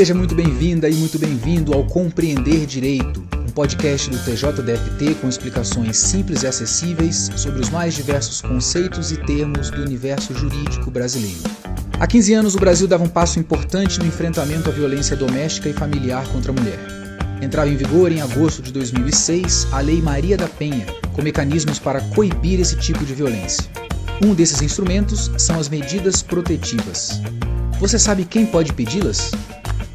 Seja muito bem-vinda e muito bem-vindo ao Compreender Direito, um podcast do TJDFT com explicações simples e acessíveis sobre os mais diversos conceitos e termos do universo jurídico brasileiro. Há 15 anos, o Brasil dava um passo importante no enfrentamento à violência doméstica e familiar contra a mulher. Entrava em vigor em agosto de 2006 a Lei Maria da Penha, com mecanismos para coibir esse tipo de violência. Um desses instrumentos são as medidas protetivas. Você sabe quem pode pedi-las?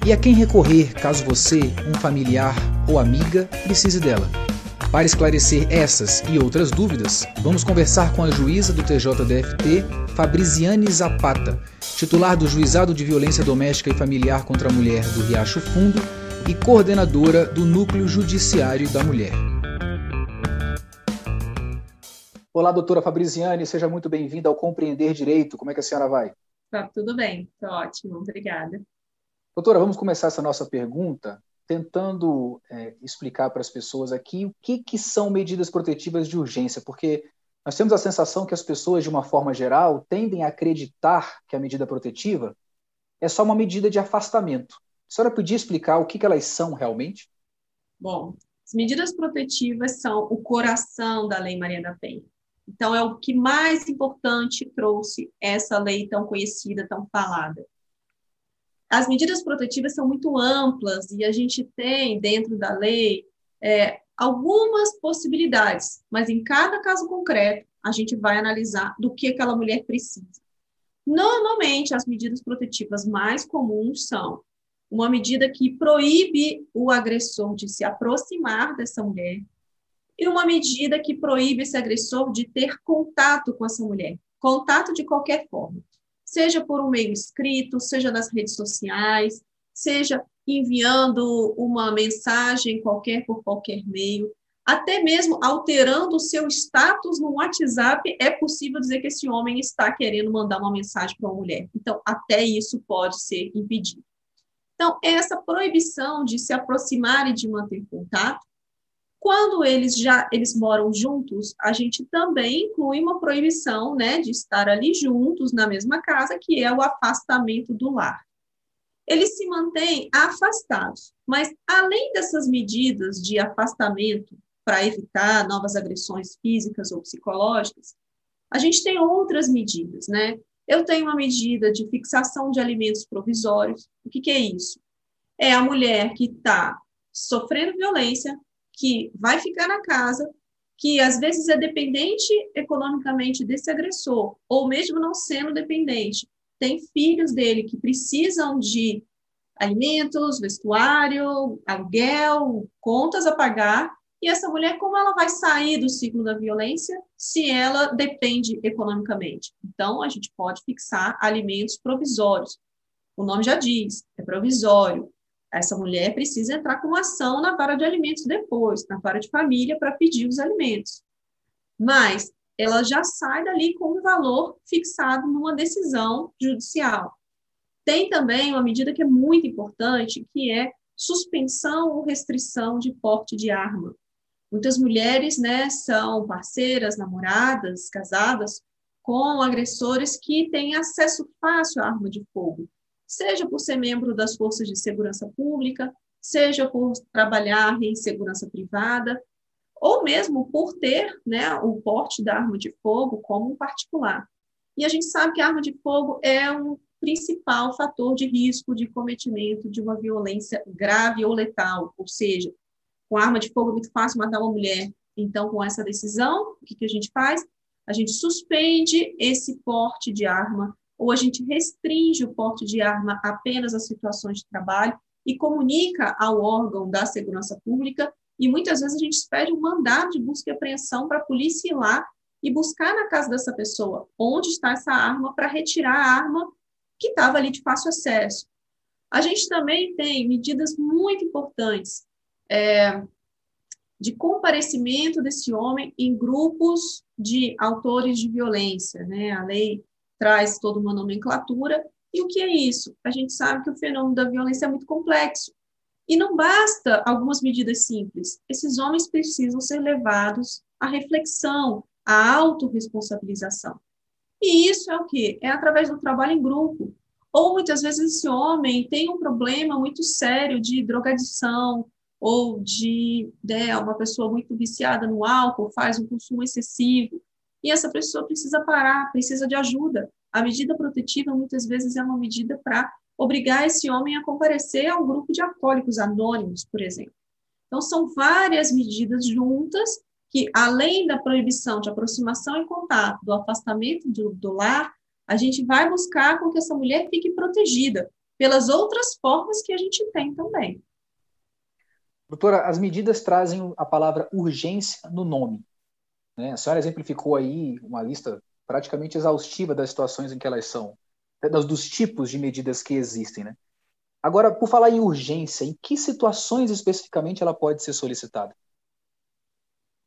E a quem recorrer caso você, um familiar ou amiga, precise dela? Para esclarecer essas e outras dúvidas, vamos conversar com a juíza do TJDFT, Fabriziane Zapata, titular do Juizado de Violência Doméstica e Familiar contra a Mulher do Riacho Fundo e coordenadora do Núcleo Judiciário da Mulher. Olá, doutora Fabriziane, seja muito bem-vinda ao Compreender Direito. Como é que a senhora vai? Tá tudo bem, tá ótimo, obrigada. Doutora, vamos começar essa nossa pergunta tentando é, explicar para as pessoas aqui o que, que são medidas protetivas de urgência, porque nós temos a sensação que as pessoas, de uma forma geral, tendem a acreditar que a medida protetiva é só uma medida de afastamento. A senhora podia explicar o que, que elas são realmente? Bom, as medidas protetivas são o coração da Lei Maria da Penha. Então, é o que mais importante trouxe essa lei tão conhecida, tão falada. As medidas protetivas são muito amplas e a gente tem dentro da lei é, algumas possibilidades, mas em cada caso concreto a gente vai analisar do que aquela mulher precisa. Normalmente, as medidas protetivas mais comuns são uma medida que proíbe o agressor de se aproximar dessa mulher e uma medida que proíbe esse agressor de ter contato com essa mulher, contato de qualquer forma seja por um meio escrito, seja nas redes sociais, seja enviando uma mensagem qualquer por qualquer meio, até mesmo alterando o seu status no WhatsApp, é possível dizer que esse homem está querendo mandar uma mensagem para uma mulher. Então, até isso pode ser impedido. Então, essa proibição de se aproximar e de manter contato quando eles já eles moram juntos, a gente também inclui uma proibição, né, de estar ali juntos na mesma casa, que é o afastamento do lar. Eles se mantêm afastados, mas além dessas medidas de afastamento para evitar novas agressões físicas ou psicológicas, a gente tem outras medidas, né? Eu tenho uma medida de fixação de alimentos provisórios. O que, que é isso? É a mulher que está sofrendo violência, que vai ficar na casa, que às vezes é dependente economicamente desse agressor, ou mesmo não sendo dependente, tem filhos dele que precisam de alimentos, vestuário, aluguel, contas a pagar, e essa mulher, como ela vai sair do ciclo da violência se ela depende economicamente? Então, a gente pode fixar alimentos provisórios. O nome já diz, é provisório essa mulher precisa entrar com ação na vara de alimentos depois, na vara de família, para pedir os alimentos. Mas ela já sai dali com um valor fixado numa decisão judicial. Tem também uma medida que é muito importante, que é suspensão ou restrição de porte de arma. Muitas mulheres, né, são parceiras, namoradas, casadas com agressores que têm acesso fácil à arma de fogo seja por ser membro das forças de segurança pública, seja por trabalhar em segurança privada, ou mesmo por ter né, o porte da arma de fogo como um particular. E a gente sabe que a arma de fogo é um principal fator de risco de cometimento de uma violência grave ou letal, ou seja, com arma de fogo é muito fácil matar uma mulher. Então, com essa decisão, o que, que a gente faz? A gente suspende esse porte de arma ou a gente restringe o porte de arma apenas às situações de trabalho e comunica ao órgão da segurança pública, e muitas vezes a gente pede um mandado de busca e apreensão para a polícia ir lá e buscar na casa dessa pessoa onde está essa arma para retirar a arma que estava ali de fácil acesso. A gente também tem medidas muito importantes é, de comparecimento desse homem em grupos de autores de violência, né? A lei traz toda uma nomenclatura. E o que é isso? A gente sabe que o fenômeno da violência é muito complexo. E não basta algumas medidas simples. Esses homens precisam ser levados à reflexão, à autorresponsabilização. E isso é o quê? É através do trabalho em grupo, Ou muitas vezes esse homem tem um problema muito sério de drogadição, ou de né, uma pessoa muito viciada no álcool, faz um consumo excessivo, e essa pessoa precisa parar, precisa de ajuda. A medida protetiva, muitas vezes, é uma medida para obrigar esse homem a comparecer ao grupo de alcoólicos anônimos, por exemplo. Então, são várias medidas juntas que, além da proibição de aproximação e contato, do afastamento do, do lar, a gente vai buscar com que essa mulher fique protegida pelas outras formas que a gente tem também. Doutora, as medidas trazem a palavra urgência no nome. Né? A senhora exemplificou aí uma lista praticamente exaustiva das situações em que elas são, dos tipos de medidas que existem. Né? Agora, por falar em urgência, em que situações especificamente ela pode ser solicitada?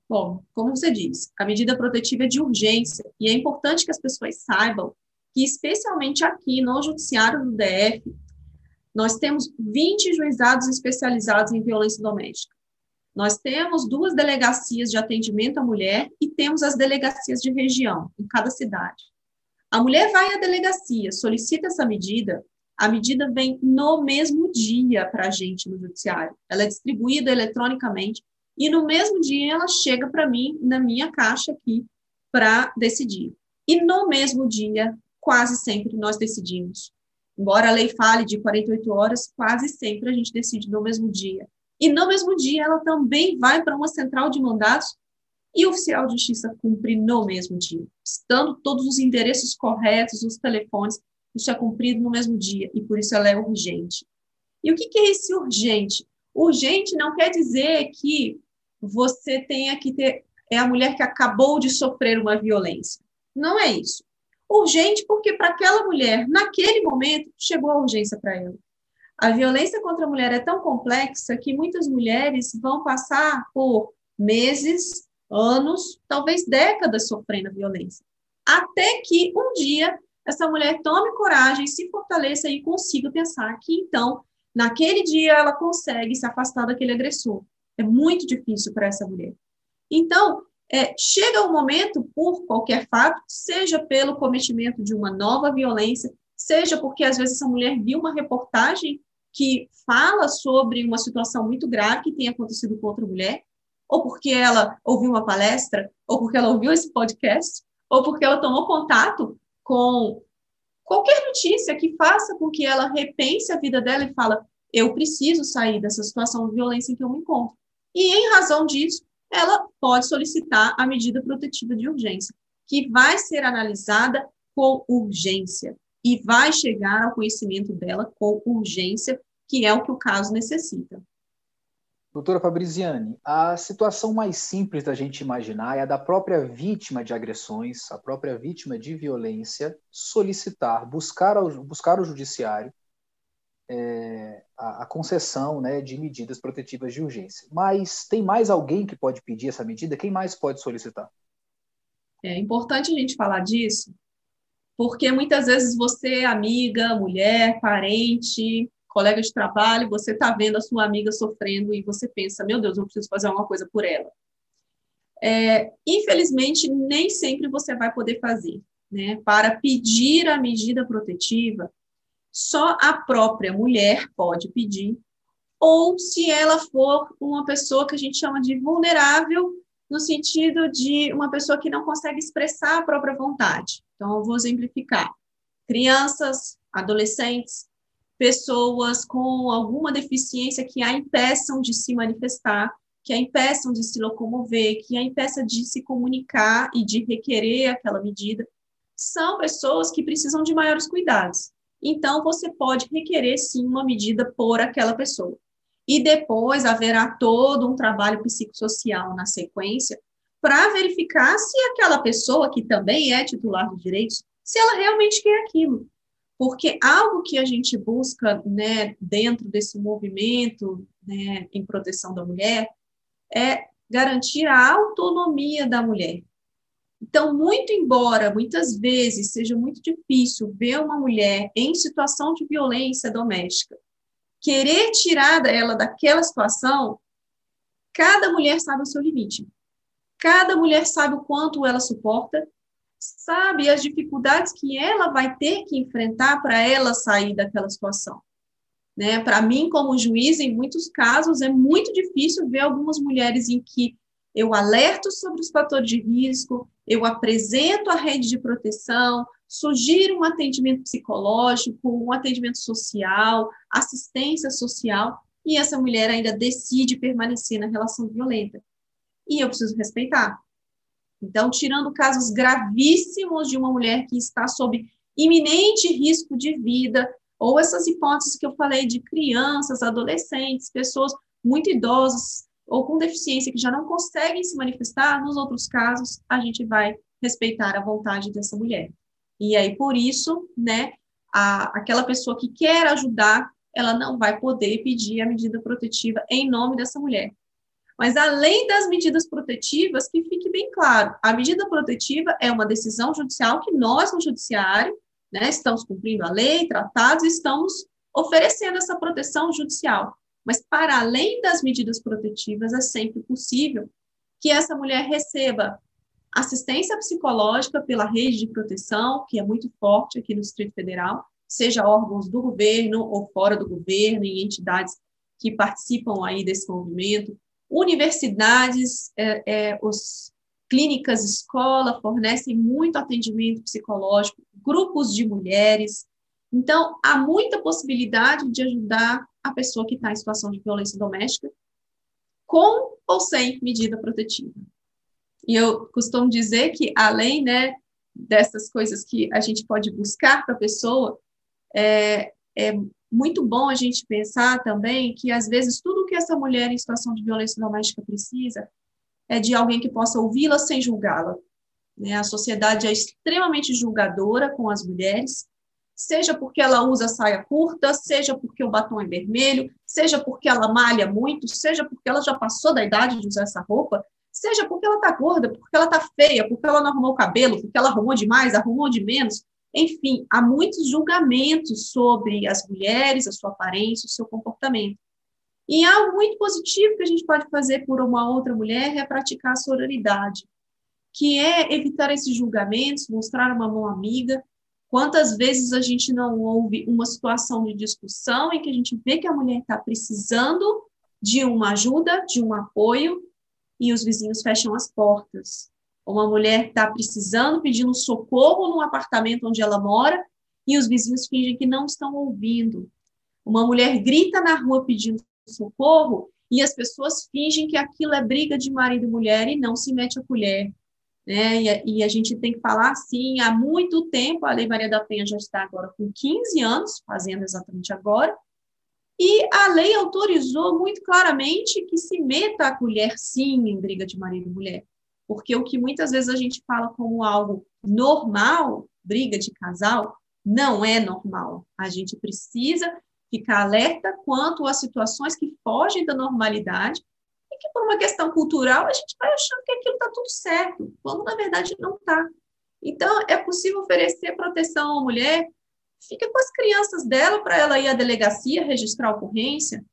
Bom, como você diz, a medida protetiva é de urgência e é importante que as pessoas saibam que, especialmente aqui no Judiciário do DF, nós temos 20 juizados especializados em violência doméstica. Nós temos duas delegacias de atendimento à mulher e temos as delegacias de região, em cada cidade. A mulher vai à delegacia, solicita essa medida, a medida vem no mesmo dia para a gente no judiciário. Ela é distribuída eletronicamente e no mesmo dia ela chega para mim na minha caixa aqui para decidir. E no mesmo dia, quase sempre nós decidimos. Embora a lei fale de 48 horas, quase sempre a gente decide no mesmo dia. E no mesmo dia ela também vai para uma central de mandados e o oficial de justiça cumpre no mesmo dia, estando todos os endereços corretos, os telefones, isso é cumprido no mesmo dia e por isso ela é urgente. E o que, que é esse urgente? Urgente não quer dizer que você tenha que ter é a mulher que acabou de sofrer uma violência. Não é isso. Urgente porque para aquela mulher, naquele momento, chegou a urgência para ela. A violência contra a mulher é tão complexa que muitas mulheres vão passar por meses, anos, talvez décadas sofrendo violência, até que um dia essa mulher tome coragem, se fortaleça e consiga pensar que, então, naquele dia ela consegue se afastar daquele agressor. É muito difícil para essa mulher. Então, é, chega o um momento, por qualquer fato, seja pelo cometimento de uma nova violência, seja porque às vezes essa mulher viu uma reportagem que fala sobre uma situação muito grave que tem acontecido com outra mulher, ou porque ela ouviu uma palestra, ou porque ela ouviu esse podcast, ou porque ela tomou contato com qualquer notícia que faça com que ela repense a vida dela e fala, eu preciso sair dessa situação de violência em que eu me encontro. E em razão disso, ela pode solicitar a medida protetiva de urgência, que vai ser analisada com urgência e vai chegar ao conhecimento dela com urgência, que é o que o caso necessita. Doutora Fabriziane, a situação mais simples da gente imaginar é a da própria vítima de agressões, a própria vítima de violência, solicitar, buscar, ao, buscar o judiciário é, a, a, concessão né, de medidas protetivas de urgência. Mas tem mais alguém que pode pedir essa medida? Quem mais pode solicitar? É importante a gente falar disso, porque muitas vezes você, amiga, mulher, parente, colega de trabalho, você está vendo a sua amiga sofrendo e você pensa, meu Deus, eu preciso fazer alguma coisa por ela. É, infelizmente, nem sempre você vai poder fazer. Né? Para pedir a medida protetiva, só a própria mulher pode pedir, ou se ela for uma pessoa que a gente chama de vulnerável, no sentido de uma pessoa que não consegue expressar a própria vontade. Então, eu vou exemplificar. Crianças, adolescentes, pessoas com alguma deficiência que a impeçam de se manifestar, que a impeçam de se locomover, que a impeça de se comunicar e de requerer aquela medida, são pessoas que precisam de maiores cuidados. Então, você pode requerer sim uma medida por aquela pessoa. E depois haverá todo um trabalho psicossocial na sequência para verificar se aquela pessoa, que também é titular dos direitos, se ela realmente quer aquilo. Porque algo que a gente busca né, dentro desse movimento né, em proteção da mulher é garantir a autonomia da mulher. Então, muito embora muitas vezes seja muito difícil ver uma mulher em situação de violência doméstica, querer tirar ela daquela situação, cada mulher sabe o seu limite. Cada mulher sabe o quanto ela suporta sabe as dificuldades que ela vai ter que enfrentar para ela sair daquela situação. Né? Para mim, como juiz, em muitos casos, é muito difícil ver algumas mulheres em que eu alerto sobre os fatores de risco, eu apresento a rede de proteção, sugiro um atendimento psicológico, um atendimento social, assistência social, e essa mulher ainda decide permanecer na relação violenta. E eu preciso respeitar. Então, tirando casos gravíssimos de uma mulher que está sob iminente risco de vida, ou essas hipóteses que eu falei de crianças, adolescentes, pessoas muito idosas ou com deficiência que já não conseguem se manifestar, nos outros casos, a gente vai respeitar a vontade dessa mulher. E aí, por isso, né, a, aquela pessoa que quer ajudar, ela não vai poder pedir a medida protetiva em nome dessa mulher. Mas além das medidas protetivas, que fique bem claro, a medida protetiva é uma decisão judicial que nós, no judiciário, né, estamos cumprindo a lei, tratados, estamos oferecendo essa proteção judicial. Mas para além das medidas protetivas, é sempre possível que essa mulher receba assistência psicológica pela rede de proteção, que é muito forte aqui no Distrito Federal, seja órgãos do governo ou fora do governo, em entidades que participam aí desse movimento, universidades, é, é, os clínicas escola fornecem muito atendimento psicológico, grupos de mulheres. Então, há muita possibilidade de ajudar a pessoa que está em situação de violência doméstica, com ou sem medida protetiva. E eu costumo dizer que, além né, dessas coisas que a gente pode buscar para a pessoa, é, é muito bom a gente pensar também que, às vezes, tudo que essa mulher em situação de violência doméstica precisa é de alguém que possa ouvi-la sem julgá-la. Né? A sociedade é extremamente julgadora com as mulheres, seja porque ela usa saia curta, seja porque o batom é vermelho, seja porque ela malha muito, seja porque ela já passou da idade de usar essa roupa, seja porque ela está gorda, porque ela está feia, porque ela não arrumou o cabelo, porque ela arrumou demais, arrumou de menos. Enfim, há muitos julgamentos sobre as mulheres, a sua aparência, o seu comportamento. E algo muito positivo que a gente pode fazer por uma outra mulher é praticar a sororidade, que é evitar esses julgamentos, mostrar uma mão amiga. Quantas vezes a gente não ouve uma situação de discussão em que a gente vê que a mulher está precisando de uma ajuda, de um apoio, e os vizinhos fecham as portas. Uma mulher está precisando, pedindo socorro no apartamento onde ela mora, e os vizinhos fingem que não estão ouvindo. Uma mulher grita na rua pedindo socorro, e as pessoas fingem que aquilo é briga de marido e mulher e não se mete a colher. Né? E, a, e a gente tem que falar assim, há muito tempo, a Lei Maria da Penha já está agora com 15 anos, fazendo exatamente agora, e a lei autorizou muito claramente que se meta a colher, sim, em briga de marido e mulher. Porque o que muitas vezes a gente fala como algo normal, briga de casal, não é normal. A gente precisa ficar alerta quanto às situações que fogem da normalidade e que, por uma questão cultural, a gente vai achando que aquilo está tudo certo, quando na verdade não está. Então, é possível oferecer proteção à mulher Fica com as crianças dela para ela ir à delegacia registrar a ocorrência.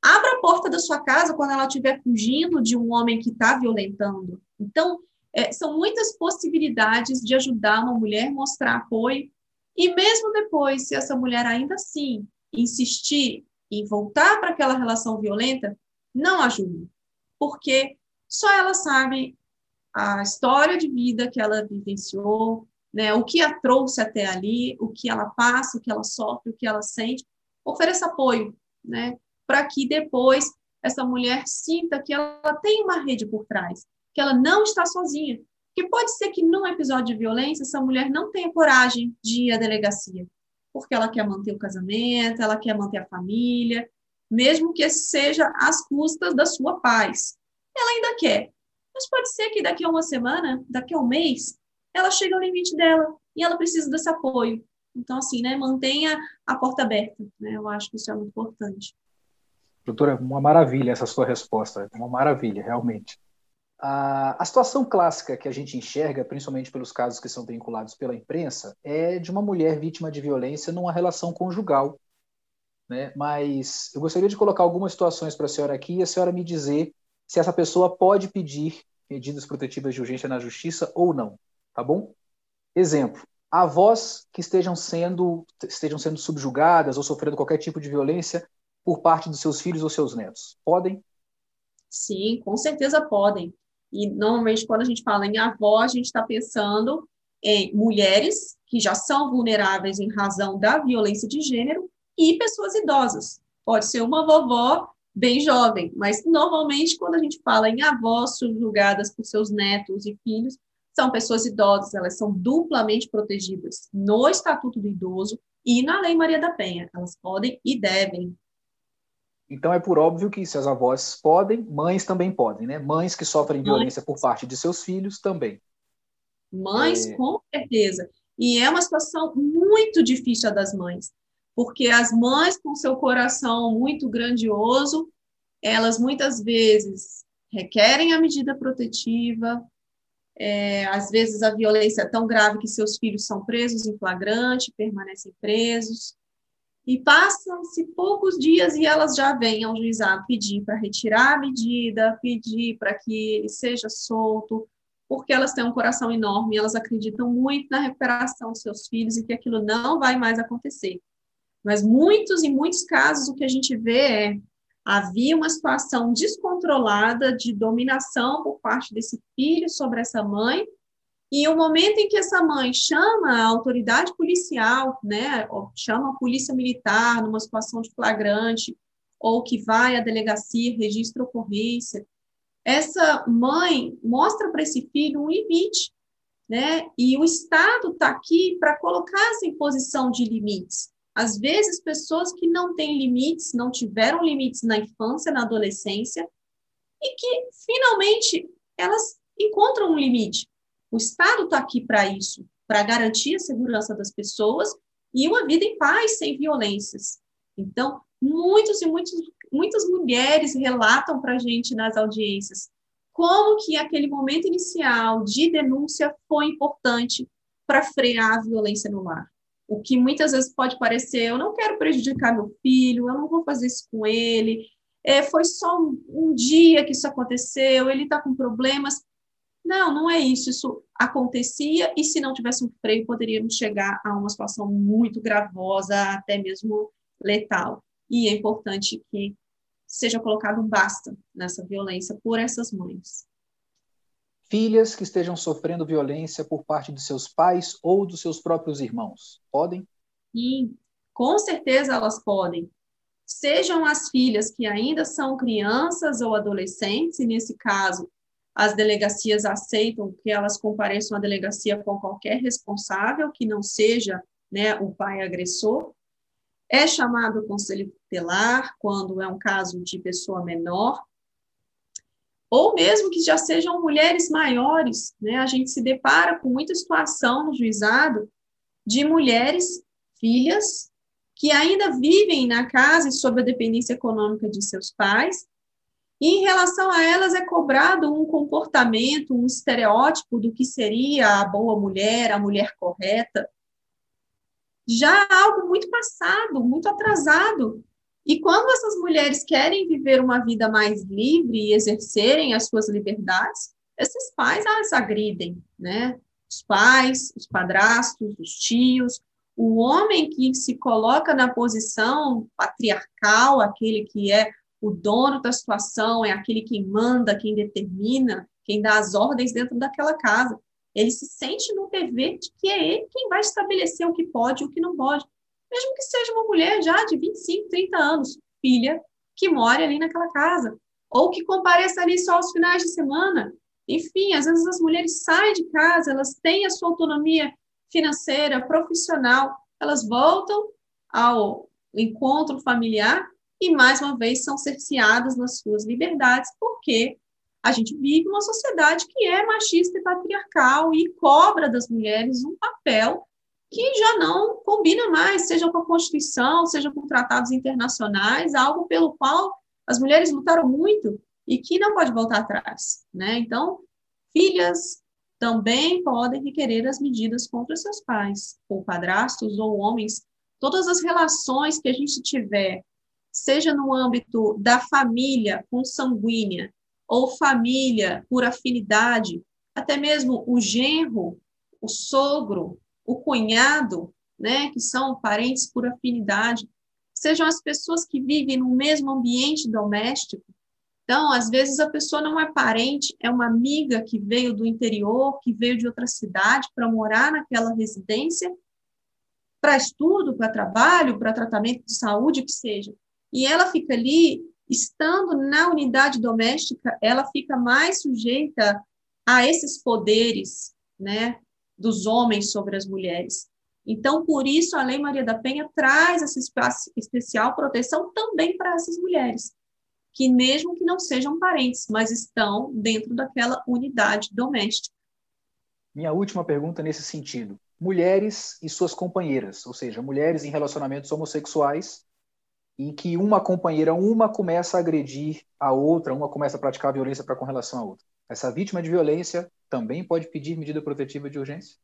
Abra a porta da sua casa quando ela estiver fugindo de um homem que está violentando. Então, é, são muitas possibilidades de ajudar uma mulher, mostrar apoio. E mesmo depois, se essa mulher ainda assim insistir em voltar para aquela relação violenta, não ajude. Porque só ela sabe a história de vida que ela vivenciou, né, o que a trouxe até ali, o que ela passa, o que ela sofre, o que ela sente, ofereça apoio, né, para que depois essa mulher sinta que ela tem uma rede por trás, que ela não está sozinha. Porque pode ser que num episódio de violência essa mulher não tenha coragem de ir à delegacia, porque ela quer manter o casamento, ela quer manter a família, mesmo que seja às custas da sua paz. Ela ainda quer. Mas pode ser que daqui a uma semana, daqui a um mês, ela chega ao limite dela e ela precisa desse apoio. Então, assim, né, mantenha a porta aberta, né? Eu acho que isso é muito importante. Doutora, uma maravilha essa sua resposta, uma maravilha, realmente. A, situação clássica que a gente enxerga, principalmente pelos casos que são vinculados pela imprensa, é de uma mulher vítima de violência numa relação conjugal. Né? Mas eu gostaria de colocar algumas situações para a senhora aqui e a senhora me dizer se essa pessoa pode pedir medidas protetivas de urgência na justiça ou não tá bom? Exemplo, avós que estejam sendo, estejam sendo subjugadas ou sofrendo qualquer tipo de violência por parte dos seus filhos ou seus netos. Podem? Sim, com certeza podem. E normalmente, quando a gente fala em avó, a gente está pensando em mulheres que já são vulneráveis em razão da violência de gênero e pessoas idosas. Pode ser uma vovó bem jovem, mas normalmente, quando a gente fala em avós subjugadas por seus netos e filhos, são pessoas idosas, elas são duplamente protegidas no Estatuto do Idoso e na Lei Maria da Penha. Elas podem e devem. Então é por óbvio que se as avós podem, mães também podem, né? Mães que sofrem mães. violência por parte de seus filhos também. Mães, é... com certeza. E é uma situação muito difícil a das mães, porque as mães com seu coração muito grandioso, elas muitas vezes requerem a medida protetiva, é, às vezes a violência é tão grave que seus filhos são presos em flagrante, permanecem presos. E passam-se poucos dias e elas já vêm ao juizado pedir para retirar a medida, pedir para que ele seja solto, porque elas têm um coração enorme, elas acreditam muito na recuperação dos seus filhos e que aquilo não vai mais acontecer. Mas muitos e muitos casos o que a gente vê é havia uma situação descontrolada de dominação por parte desse filho sobre essa mãe, e o momento em que essa mãe chama a autoridade policial, né, chama a polícia militar numa situação de flagrante, ou que vai à delegacia, registra ocorrência, essa mãe mostra para esse filho um limite, né? E o Estado está aqui para colocar essa imposição de limites. Às vezes, pessoas que não têm limites, não tiveram limites na infância, na adolescência, e que finalmente elas encontram um limite. O Estado está aqui para isso, para garantir a segurança das pessoas e uma vida em paz, sem violências. Então, muitos e muitos, muitas mulheres relatam para a gente nas audiências como que aquele momento inicial de denúncia foi importante para frear a violência no lar. O que muitas vezes pode parecer, eu não quero prejudicar meu filho, eu não vou fazer isso com ele, é, foi só um, um dia que isso aconteceu, ele está com problemas. Não, não é isso. Isso acontecia e se não tivesse um freio, poderíamos chegar a uma situação muito gravosa, até mesmo letal. E é importante que seja colocado um basta nessa violência por essas mães filhas que estejam sofrendo violência por parte de seus pais ou dos seus próprios irmãos? Podem? Sim, com certeza elas podem. Sejam as filhas que ainda são crianças ou adolescentes, e nesse caso, as delegacias aceitam que elas compareçam à delegacia com qualquer responsável que não seja né, o pai agressor. É chamado o conselho tutelar quando é um caso de pessoa menor, ou mesmo que já sejam mulheres maiores, né? A gente se depara com muita situação no juizado de mulheres, filhas, que ainda vivem na casa e sob a dependência econômica de seus pais, e em relação a elas é cobrado um comportamento, um estereótipo do que seria a boa mulher, a mulher correta, já algo muito passado, muito atrasado, e quando essas mulheres querem viver uma vida mais livre e exercerem as suas liberdades, esses pais as agridem, né? Os pais, os padrastos, os tios, o homem que se coloca na posição patriarcal, aquele que é o dono da situação, é aquele que manda, quem determina, quem dá as ordens dentro daquela casa. Ele se sente no dever de que é ele quem vai estabelecer o que pode e o que não pode mesmo que seja uma mulher já de 25, 30 anos, filha, que mora ali naquela casa, ou que compareça ali só aos finais de semana. Enfim, às vezes as mulheres saem de casa, elas têm a sua autonomia financeira, profissional, elas voltam ao encontro familiar e, mais uma vez, são cerceadas nas suas liberdades, porque a gente vive uma sociedade que é machista e patriarcal e cobra das mulheres um papel que já não combina mais, seja com a Constituição, seja com tratados internacionais, algo pelo qual as mulheres lutaram muito e que não pode voltar atrás, né? Então, filhas também podem requerer as medidas contra seus pais, ou padrastos, ou homens. Todas as relações que a gente tiver, seja no âmbito da família consanguínea, ou família por afinidade, até mesmo o genro o sogro, o cunhado, né, que são parentes por afinidade, sejam as pessoas que vivem no mesmo ambiente doméstico. Então, às vezes a pessoa não é parente, é uma amiga que veio do interior, que veio de outra cidade para morar naquela residência, para estudo, para trabalho, para tratamento de saúde, que seja. E ela fica ali, estando na unidade doméstica, ela fica mais sujeita a esses poderes, né, dos homens sobre as mulheres. Então, por isso, a Lei Maria da Penha traz essa especial proteção também para essas mulheres, que mesmo que não sejam parentes, mas estão dentro daquela unidade doméstica. Minha última pergunta nesse sentido. Mulheres e suas companheiras, ou seja, mulheres em relacionamentos homossexuais, em que uma companheira, uma começa a agredir a outra, uma começa a praticar violência para com relação à outra. Essa vítima de violência também pode pedir medida protetiva de urgência?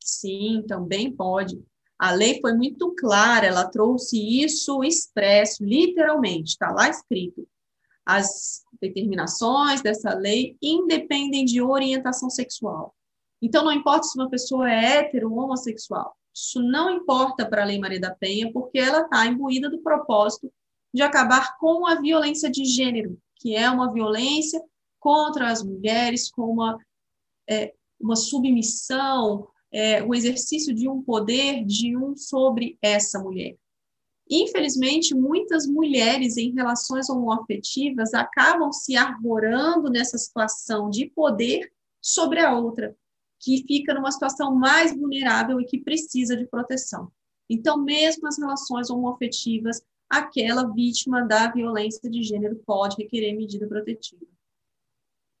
Sim, também pode. A lei foi muito clara, ela trouxe isso expresso, literalmente, está lá escrito. As determinações dessa lei independem de orientação sexual. Então, não importa se uma pessoa é hétero ou homossexual, isso não importa para a Lei Maria da Penha, porque ela está imbuída do propósito de acabar com a violência de gênero, que é uma violência contra as mulheres, com uma, é, uma submissão, é, o exercício de um poder de um sobre essa mulher. Infelizmente, muitas mulheres em relações homoafetivas acabam se arvorando nessa situação de poder sobre a outra, que fica numa situação mais vulnerável e que precisa de proteção. Então, mesmo as relações homoafetivas, aquela vítima da violência de gênero pode requerer medida protetiva.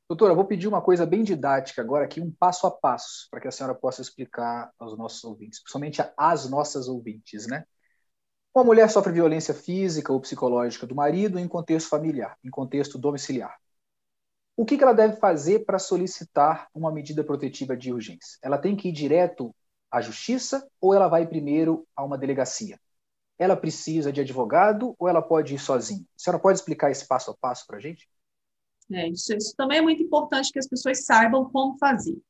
Doutora, vou pedir uma coisa bem didática agora aqui, um passo a passo, para que a senhora possa explicar aos nossos ouvintes, principalmente às nossas ouvintes, né? Uma mulher sofre violência física ou psicológica do marido em contexto familiar, em contexto domiciliar. O que ela deve fazer para solicitar uma medida protetiva de urgência? Ela tem que ir direto à justiça ou ela vai primeiro a uma delegacia? Ela precisa de advogado ou ela pode ir sozinha? A senhora pode explicar esse passo a passo para a gente? É, isso, isso também é muito importante que as pessoas saibam como fazer.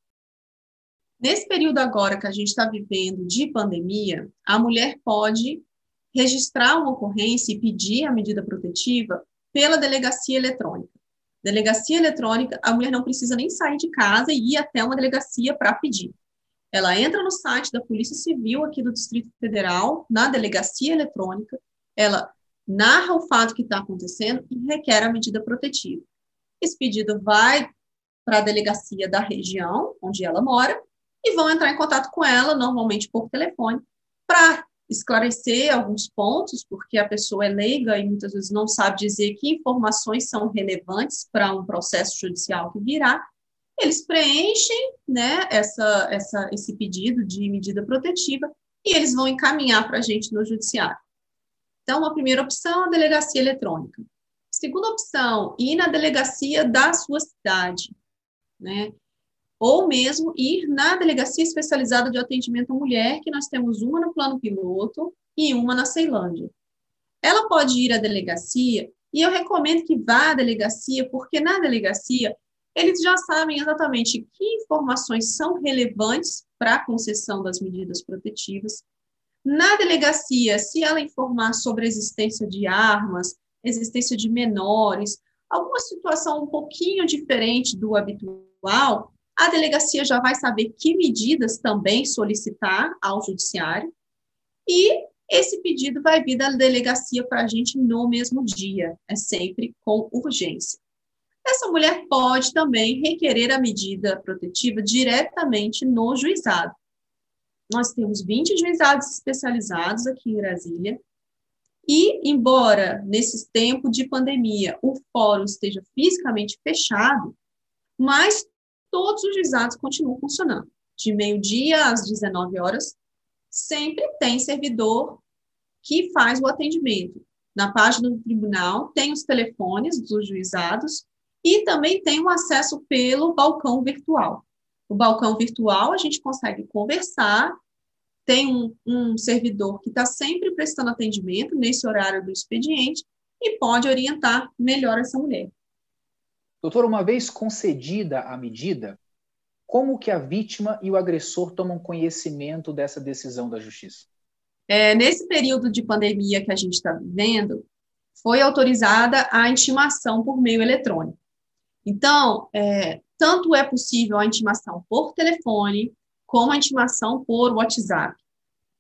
Nesse período agora que a gente está vivendo de pandemia, a mulher pode registrar uma ocorrência e pedir a medida protetiva pela delegacia eletrônica. Delegacia eletrônica, a mulher não precisa nem sair de casa e ir até uma delegacia para pedir. Ela entra no site da Polícia Civil aqui do Distrito Federal, na delegacia eletrônica, ela narra o fato que está acontecendo e requer a medida protetiva. Esse pedido vai para a delegacia da região onde ela mora e vão entrar em contato com ela, normalmente por telefone, para esclarecer alguns pontos, porque a pessoa é leiga e muitas vezes não sabe dizer que informações são relevantes para um processo judicial que virá. Eles preenchem né, essa, essa, esse pedido de medida protetiva e eles vão encaminhar para a gente no judiciário. Então, a primeira opção é a delegacia eletrônica. Segunda opção, ir na delegacia da sua cidade, né? Ou mesmo ir na delegacia especializada de atendimento à mulher, que nós temos uma no plano piloto e uma na Ceilândia. Ela pode ir à delegacia, e eu recomendo que vá à delegacia, porque na delegacia eles já sabem exatamente que informações são relevantes para a concessão das medidas protetivas. Na delegacia, se ela informar sobre a existência de armas, existência de menores, alguma situação um pouquinho diferente do habitual, a delegacia já vai saber que medidas também solicitar ao judiciário e esse pedido vai vir da delegacia para a gente no mesmo dia, é sempre com urgência. Essa mulher pode também requerer a medida protetiva diretamente no juizado. Nós temos 20 juizados especializados aqui em Brasília, e, embora nesse tempo de pandemia o fórum esteja fisicamente fechado, mas todos os juizados continuam funcionando. De meio-dia às 19 horas, sempre tem servidor que faz o atendimento. Na página do tribunal tem os telefones dos juizados e também tem o acesso pelo balcão virtual. O balcão virtual a gente consegue conversar tem um, um servidor que está sempre prestando atendimento nesse horário do expediente e pode orientar melhor essa mulher. Doutor, uma vez concedida a medida, como que a vítima e o agressor tomam conhecimento dessa decisão da justiça? É, nesse período de pandemia que a gente está vivendo, foi autorizada a intimação por meio eletrônico. Então, é, tanto é possível a intimação por telefone, como a intimação por WhatsApp.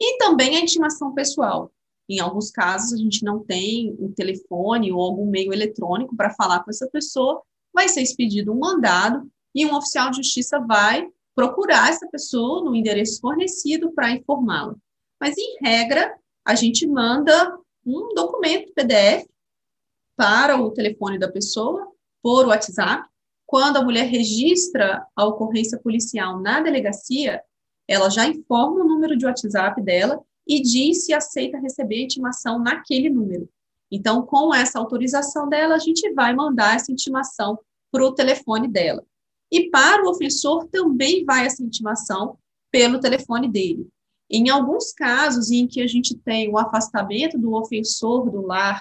E também a intimação pessoal. Em alguns casos, a gente não tem um telefone ou algum meio eletrônico para falar com essa pessoa, vai ser expedido um mandado e um oficial de justiça vai procurar essa pessoa no endereço fornecido para informá-la. Mas, em regra, a gente manda um documento PDF para o telefone da pessoa, por WhatsApp. Quando a mulher registra a ocorrência policial na delegacia, ela já informa o número de WhatsApp dela e diz se aceita receber a intimação naquele número. Então, com essa autorização dela, a gente vai mandar essa intimação para o telefone dela. E para o ofensor também vai essa intimação pelo telefone dele. Em alguns casos em que a gente tem o afastamento do ofensor do lar,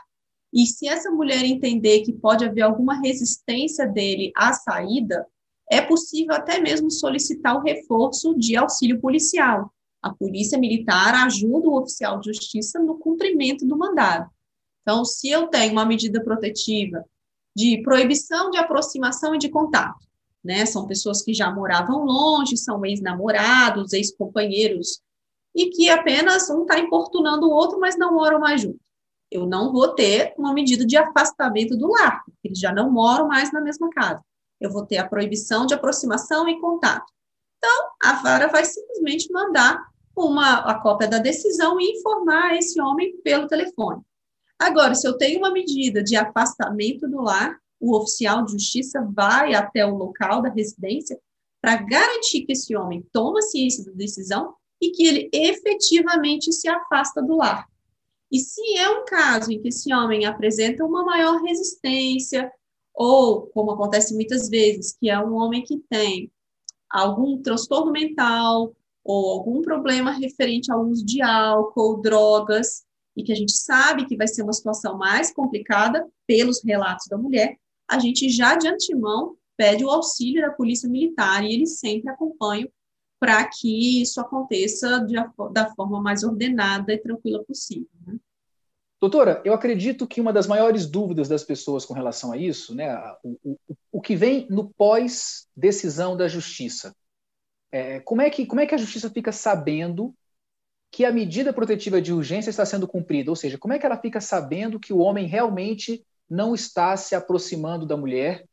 e se essa mulher entender que pode haver alguma resistência dele à saída, é possível até mesmo solicitar o reforço de auxílio policial. A polícia militar ajuda o oficial de justiça no cumprimento do mandado. Então, se eu tenho uma medida protetiva de proibição de aproximação e de contato, né? São pessoas que já moravam longe, são ex-namorados, ex-companheiros, e que apenas um está importunando o outro, mas não moram mais juntos. Eu não vou ter uma medida de afastamento do lar, porque eles já não moram mais na mesma casa. Eu vou ter a proibição de aproximação e contato. Então, a vara vai simplesmente mandar uma a cópia da decisão e informar esse homem pelo telefone. Agora, se eu tenho uma medida de afastamento do lar, o oficial de justiça vai até o local da residência para garantir que esse homem toma ciência da decisão e que ele efetivamente se afasta do lar. E se é um caso em que esse homem apresenta uma maior resistência, ou, como acontece muitas vezes, que é um homem que tem algum transtorno mental ou algum problema referente ao uso de álcool, drogas, e que a gente sabe que vai ser uma situação mais complicada pelos relatos da mulher, a gente já de antemão pede o auxílio da polícia militar e eles sempre acompanham para que isso aconteça de, da forma mais ordenada e tranquila possível. Né? Doutora, eu acredito que uma das maiores dúvidas das pessoas com relação a isso, né, o, o, o que vem no pós-decisão da justiça, é, como, é que, como é que a justiça fica sabendo que a medida protetiva de urgência está sendo cumprida? Ou seja, como é que ela fica sabendo que o homem realmente não está se aproximando da mulher.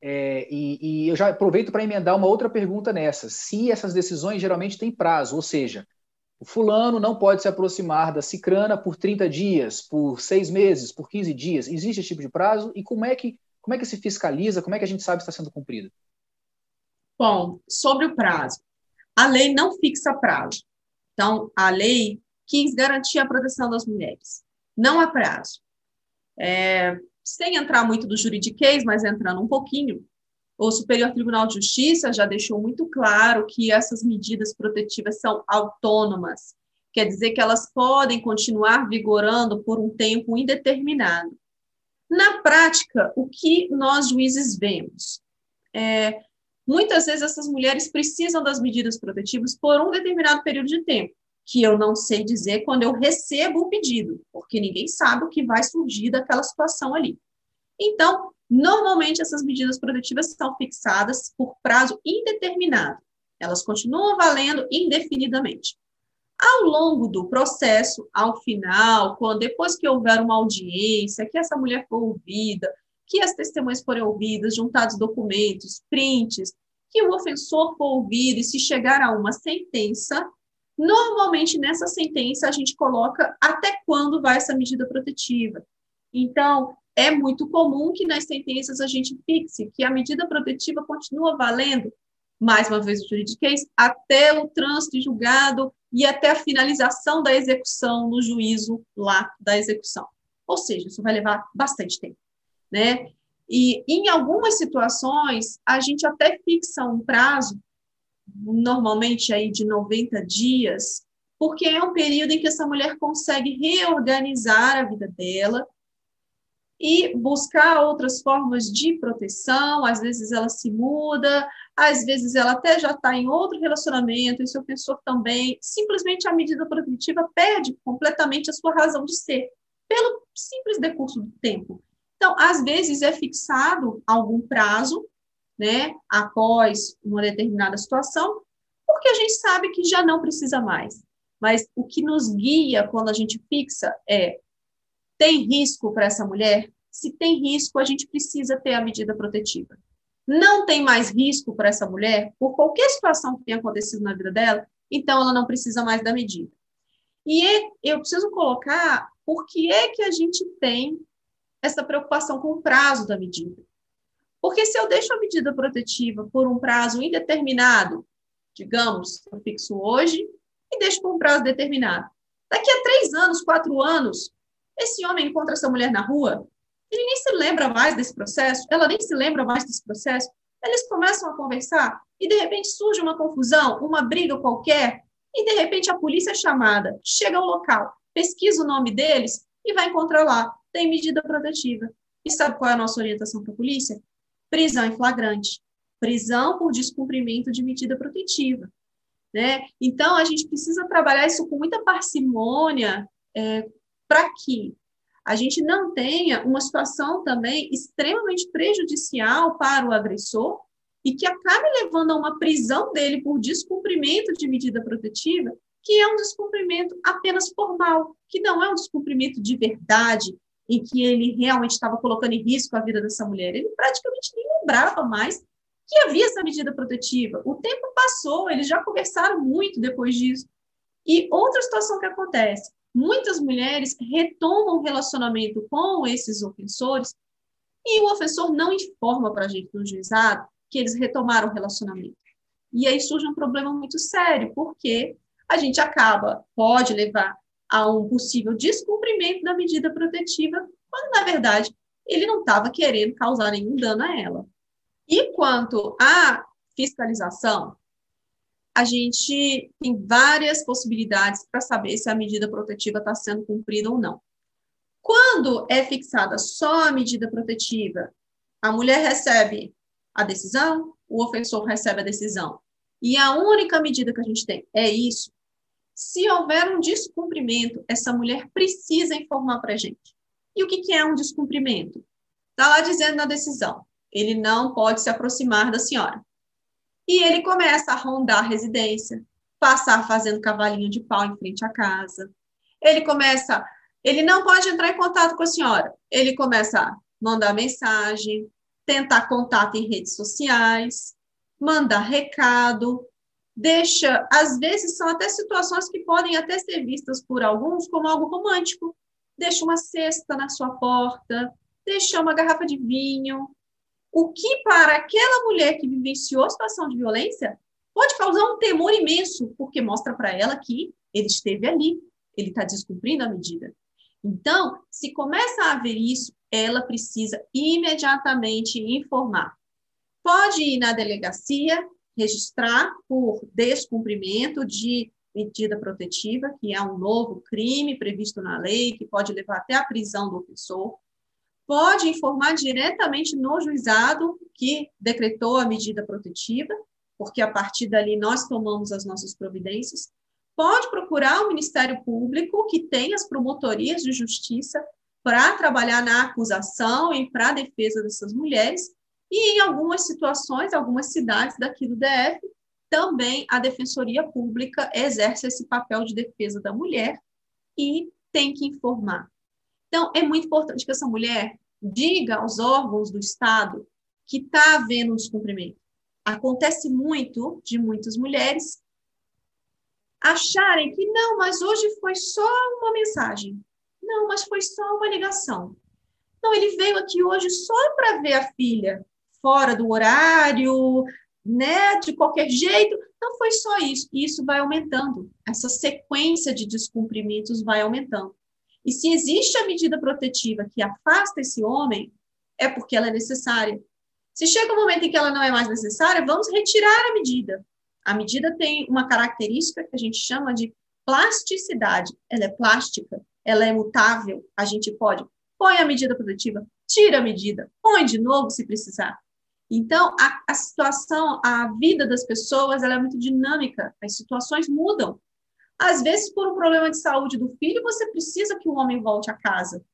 É, e, e, eu já aproveito para emendar uma outra pergunta nessa. Se essas decisões geralmente têm prazo, ou seja, o fulano não pode se aproximar da cicrana por 30 dias, por seis meses, por 15 dias. Existe esse tipo de prazo? E como é que, como é que se fiscaliza? Como é que a gente sabe se está sendo cumprido? Bom, sobre o prazo. A lei não fixa prazo. Então, a lei quis garantir a proteção das mulheres. Não há prazo. É, sem entrar muito do juridiquês, mas entrando um pouquinho, o Superior Tribunal de Justiça já deixou muito claro que essas medidas protetivas são autônomas, quer dizer que elas podem continuar vigorando por um tempo indeterminado. Na prática, o que nós juízes vemos? É, muitas vezes essas mulheres precisam das medidas protetivas por um determinado período de tempo, que eu não sei dizer quando eu recebo o pedido, porque ninguém sabe o que vai surgir daquela situação ali. Então, normalmente essas medidas protetivas são fixadas por prazo indeterminado. Elas continuam valendo indefinidamente. Ao longo do processo, ao final, quando depois que houver uma audiência, que essa mulher for ouvida, que as testemunhas forem ouvidas, juntados documentos, prints, que o ofensor for ouvido e se chegar a uma sentença, Normalmente, nessa sentença, a gente coloca até quando vai essa medida protetiva. Então, é muito comum que nas sentenças a gente fixe que a medida protetiva continua valendo, mais uma vez o juridiquês, até o trânsito julgado e até a finalização da execução no juízo lá da execução. Ou seja, isso vai levar bastante tempo, né? E em algumas situações, a gente até fixa um prazo normalmente aí de 90 dias, porque é um período em que essa mulher consegue reorganizar a vida dela e buscar outras formas de proteção, às vezes ela se muda, às vezes ela até já está em outro relacionamento, esse ofensor também, simplesmente a medida protetiva perde completamente a sua razão de ser, pelo simples decurso do tempo. Então, às vezes é fixado algum prazo, né, após uma determinada situação, porque a gente sabe que já não precisa mais. Mas o que nos guia quando a gente fixa é: tem risco para essa mulher? Se tem risco, a gente precisa ter a medida protetiva. Não tem mais risco para essa mulher, por qualquer situação que tenha acontecido na vida dela, então ela não precisa mais da medida. E é, eu preciso colocar por que é que a gente tem essa preocupação com o prazo da medida. Porque se eu deixo a medida protetiva por um prazo indeterminado, digamos, eu fixo hoje e deixo por um prazo determinado. Daqui a três anos, quatro anos, esse homem encontra essa mulher na rua, ele nem se lembra mais desse processo, ela nem se lembra mais desse processo, eles começam a conversar e de repente surge uma confusão, uma briga qualquer, e de repente a polícia é chamada, chega ao local, pesquisa o nome deles e vai encontrar lá, tem medida protetiva. E sabe qual é a nossa orientação para a polícia? Prisão em flagrante. Prisão por descumprimento de medida protetiva. Né? Então, a gente precisa trabalhar isso com muita parcimônia é, para que a gente não tenha uma situação também extremamente prejudicial para o agressor e que acabe levando a uma prisão dele por descumprimento de medida protetiva, que é um descumprimento apenas formal, que não é um descumprimento de verdade, em que ele realmente estava colocando em risco a vida dessa mulher. Ele praticamente nem lembrava mais que havia essa medida protetiva. O tempo passou, eles já conversaram muito depois disso. E outra situação que acontece, muitas mulheres retomam o relacionamento com esses ofensores e o ofensor não informa para a gente no juizado que eles retomaram o relacionamento. E aí surge um problema muito sério, porque a gente acaba, pode levar a um possível descumprimento da medida protetiva, quando, na verdade, ele não estava querendo causar nenhum dano a ela. E quanto à fiscalização, a gente tem várias possibilidades para saber se a medida protetiva está sendo cumprida ou não. Quando é fixada só a medida protetiva, a mulher recebe a decisão, o ofensor recebe a decisão. E a única medida que a gente tem é isso. Se houver um descumprimento, essa mulher precisa informar para a gente. E o que, que é um descumprimento? Está lá dizendo na decisão: ele não pode se aproximar da senhora. E ele começa a rondar a residência, passar fazendo cavalinho de pau em frente à casa. Ele começa, ele não pode entrar em contato com a senhora. Ele começa a mandar mensagem, tentar contato em redes sociais, mandar recado, deixa, às vezes são até situações que podem até ser vistas por alguns como algo romântico. Deixa uma cesta na sua porta, deixa uma garrafa de vinho. O que para aquela mulher que vivenciou a situação de violência pode causar um temor imenso, porque mostra para ela que ele esteve ali, ele está descumprindo a medida. Então, se começa a haver isso, ela precisa imediatamente informar. Pode ir na delegacia, registrar por descumprimento de medida protetiva, que é um novo crime previsto na lei, que pode levar até a prisão do ofensor. Pode informar diretamente no juizado que decretou a medida protetiva, porque a partir dali nós tomamos as nossas providências. Pode procurar o Ministério Público, que tem as promotorias de justiça para trabalhar na acusação e para a defesa dessas mulheres, e em algumas situações, algumas cidades daqui do DF, também a Defensoria Pública exerce esse papel de defesa da mulher e tem que informar. Então, é muito importante que essa mulher diga aos órgãos do Estado que está havendo um descumprimento. Acontece muito de muitas mulheres acharem que não, mas hoje foi só uma mensagem. Não, mas foi só uma ligação. Não, ele veio aqui hoje só para ver a filha fora do horário, né, de qualquer jeito. Não foi só isso. Isso vai aumentando. Essa sequência de descumprimentos vai aumentando. E se existe a medida protetiva que afasta esse homem, é porque ela é necessária. Se chega um momento em que ela não é mais necessária, vamos retirar a medida. A medida tem uma característica que a gente chama de plasticidade. Ela é plástica, ela é mutável. A gente pode põe a medida protetiva, tira a medida, põe de novo se precisar. Então, a, a situação, a vida das pessoas, ela é muito dinâmica, as situações mudam. Às vezes, por um problema de saúde do filho, você precisa que o homem volte a casa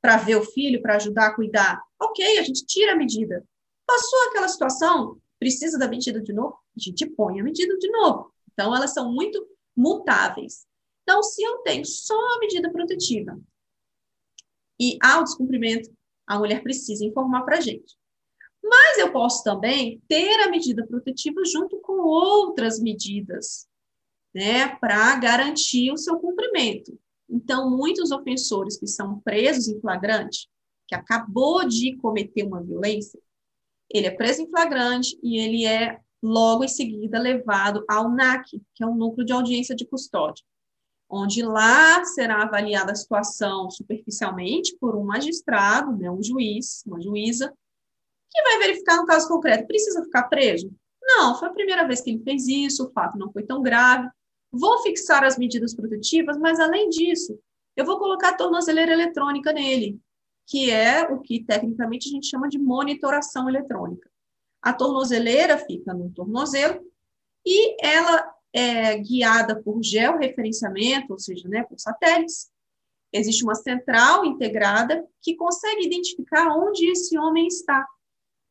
para ver o filho, para ajudar a cuidar. Ok, a gente tira a medida. Passou aquela situação, precisa da medida de novo, a gente põe a medida de novo. Então, elas são muito mutáveis. Então, se eu tenho só a medida protetiva e há o descumprimento, a mulher precisa informar para a gente. Mas eu posso também ter a medida protetiva junto com outras medidas, né, para garantir o seu cumprimento. Então, muitos ofensores que são presos em flagrante, que acabou de cometer uma violência, ele é preso em flagrante e ele é logo em seguida levado ao NAC, que é o Núcleo de Audiência de Custódia, onde lá será avaliada a situação superficialmente por um magistrado, né, um juiz, uma juíza, que vai verificar no caso concreto, precisa ficar preso? Não, foi a primeira vez que ele fez isso, o fato não foi tão grave. Vou fixar as medidas protetivas, mas além disso, eu vou colocar a tornozeleira eletrônica nele, que é o que tecnicamente a gente chama de monitoração eletrônica. A tornozeleira fica no tornozelo e ela é guiada por georreferenciamento, ou seja, né, por satélites. Existe uma central integrada que consegue identificar onde esse homem está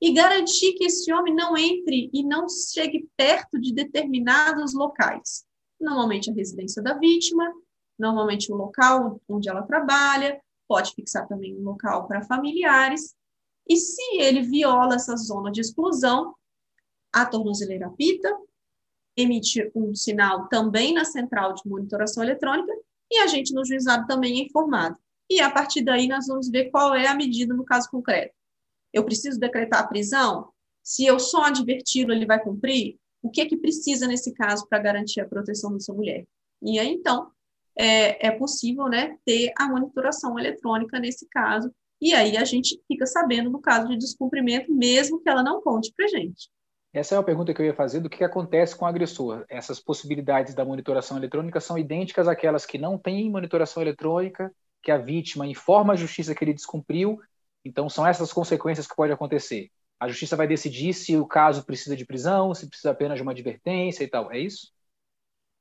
e garantir que esse homem não entre e não chegue perto de determinados locais. Normalmente a residência da vítima, normalmente o local onde ela trabalha, pode fixar também um local para familiares. E se ele viola essa zona de exclusão, a tornozeleira apita, emite um sinal também na central de monitoração eletrônica e a gente no juizado também é informado. E a partir daí nós vamos ver qual é a medida no caso concreto. Eu preciso decretar a prisão? Se eu só adverti-lo, ele vai cumprir? O que é que precisa nesse caso para garantir a proteção dessa mulher? E aí, então, é, é possível né, ter a monitoração eletrônica nesse caso, e aí a gente fica sabendo no caso de descumprimento, mesmo que ela não conte para gente. Essa é uma pergunta que eu ia fazer do que acontece com o agressor. Essas possibilidades da monitoração eletrônica são idênticas àquelas que não têm monitoração eletrônica, que a vítima informa a justiça que ele descumpriu então, são essas consequências que podem acontecer. A justiça vai decidir se o caso precisa de prisão, se precisa apenas de uma advertência e tal. É isso?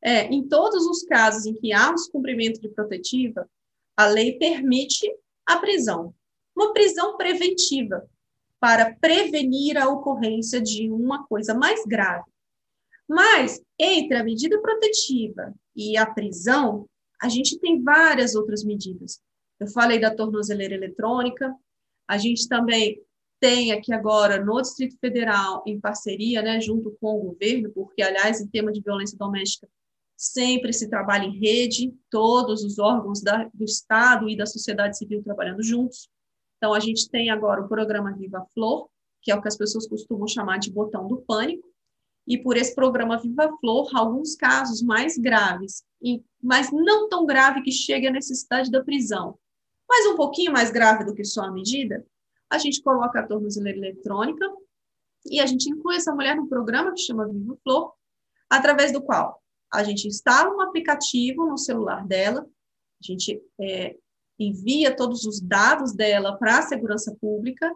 É, em todos os casos em que há um descumprimento de protetiva, a lei permite a prisão. Uma prisão preventiva, para prevenir a ocorrência de uma coisa mais grave. Mas, entre a medida protetiva e a prisão, a gente tem várias outras medidas. Eu falei da tornozeleira eletrônica, a gente também tem aqui agora no Distrito Federal, em parceria, né, junto com o governo, porque, aliás, em tema de violência doméstica, sempre se trabalha em rede, todos os órgãos da, do Estado e da sociedade civil trabalhando juntos. Então, a gente tem agora o programa Viva Flor, que é o que as pessoas costumam chamar de botão do pânico, e por esse programa Viva Flor, alguns casos mais graves, mas não tão grave que chegue à necessidade da prisão, mas um pouquinho mais grave do que só a medida, a gente coloca a tornozeleira eletrônica e a gente inclui essa mulher no programa que chama Vivo Flor, através do qual a gente instala um aplicativo no celular dela, a gente é, envia todos os dados dela para a segurança pública,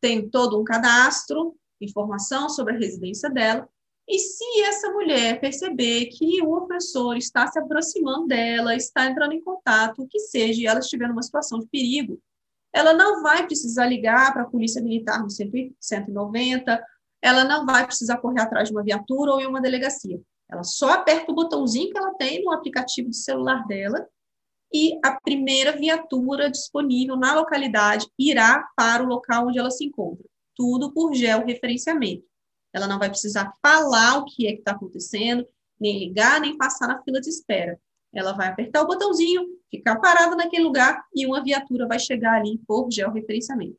tem todo um cadastro, informação sobre a residência dela, e se essa mulher perceber que o ofensor está se aproximando dela, está entrando em contato, o que seja, e ela estiver numa situação de perigo, ela não vai precisar ligar para a Polícia Militar no 190, ela não vai precisar correr atrás de uma viatura ou em uma delegacia. Ela só aperta o botãozinho que ela tem no aplicativo de celular dela e a primeira viatura disponível na localidade irá para o local onde ela se encontra. Tudo por georreferenciamento. Ela não vai precisar falar o que é que está acontecendo, nem ligar, nem passar na fila de espera. Ela vai apertar o botãozinho, ficar parada naquele lugar e uma viatura vai chegar ali por georreferenciamento.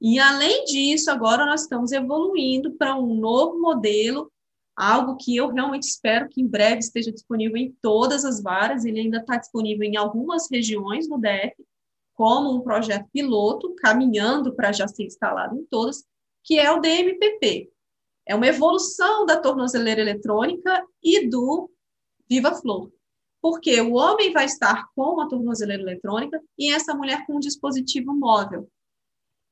E, além disso, agora nós estamos evoluindo para um novo modelo, algo que eu realmente espero que em breve esteja disponível em todas as varas. Ele ainda está disponível em algumas regiões no DF, como um projeto piloto, caminhando para já ser instalado em todas, que é o DMPP, é uma evolução da tornozeleira eletrônica e do Viva Flor. Porque o homem vai estar com uma tornozeleira eletrônica e essa mulher com um dispositivo móvel.